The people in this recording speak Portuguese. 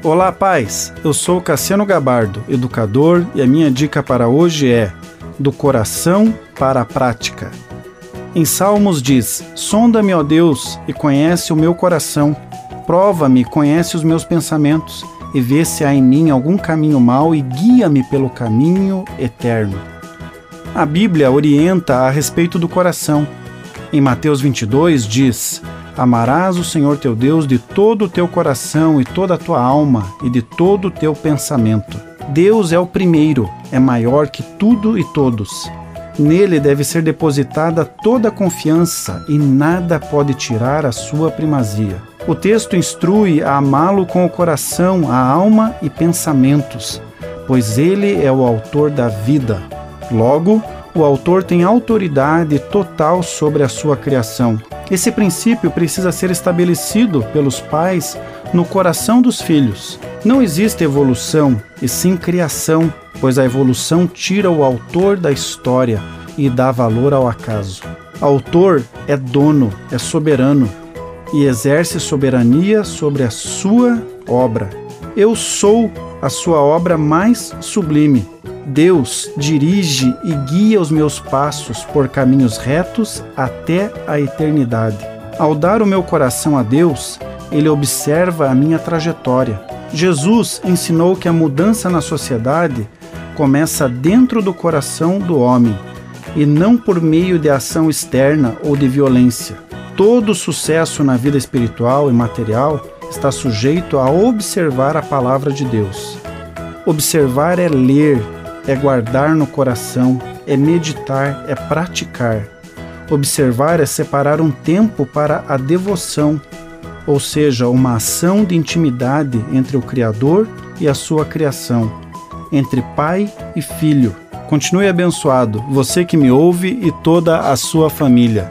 Olá, pais. Eu sou Cassiano Gabardo, educador, e a minha dica para hoje é: do coração para a prática. Em Salmos diz: Sonda-me, ó Deus, e conhece o meu coração. Prova-me, conhece os meus pensamentos, e vê se há em mim algum caminho mau e guia-me pelo caminho eterno. A Bíblia orienta a respeito do coração. Em Mateus 22 diz: Amarás o Senhor teu Deus de todo o teu coração e toda a tua alma e de todo o teu pensamento. Deus é o primeiro, é maior que tudo e todos. Nele deve ser depositada toda a confiança e nada pode tirar a sua primazia. O texto instrui a amá-lo com o coração, a alma e pensamentos, pois ele é o autor da vida. Logo, o autor tem autoridade total sobre a sua criação. Esse princípio precisa ser estabelecido pelos pais no coração dos filhos. Não existe evolução, e sim criação, pois a evolução tira o autor da história e dá valor ao acaso. Autor é dono, é soberano e exerce soberania sobre a sua obra. Eu sou a sua obra mais sublime. Deus dirige e guia os meus passos por caminhos retos até a eternidade. Ao dar o meu coração a Deus, ele observa a minha trajetória. Jesus ensinou que a mudança na sociedade começa dentro do coração do homem e não por meio de ação externa ou de violência. Todo sucesso na vida espiritual e material está sujeito a observar a palavra de Deus. Observar é ler, é guardar no coração, é meditar, é praticar. Observar é separar um tempo para a devoção, ou seja, uma ação de intimidade entre o Criador e a sua criação, entre pai e filho. Continue abençoado, você que me ouve e toda a sua família.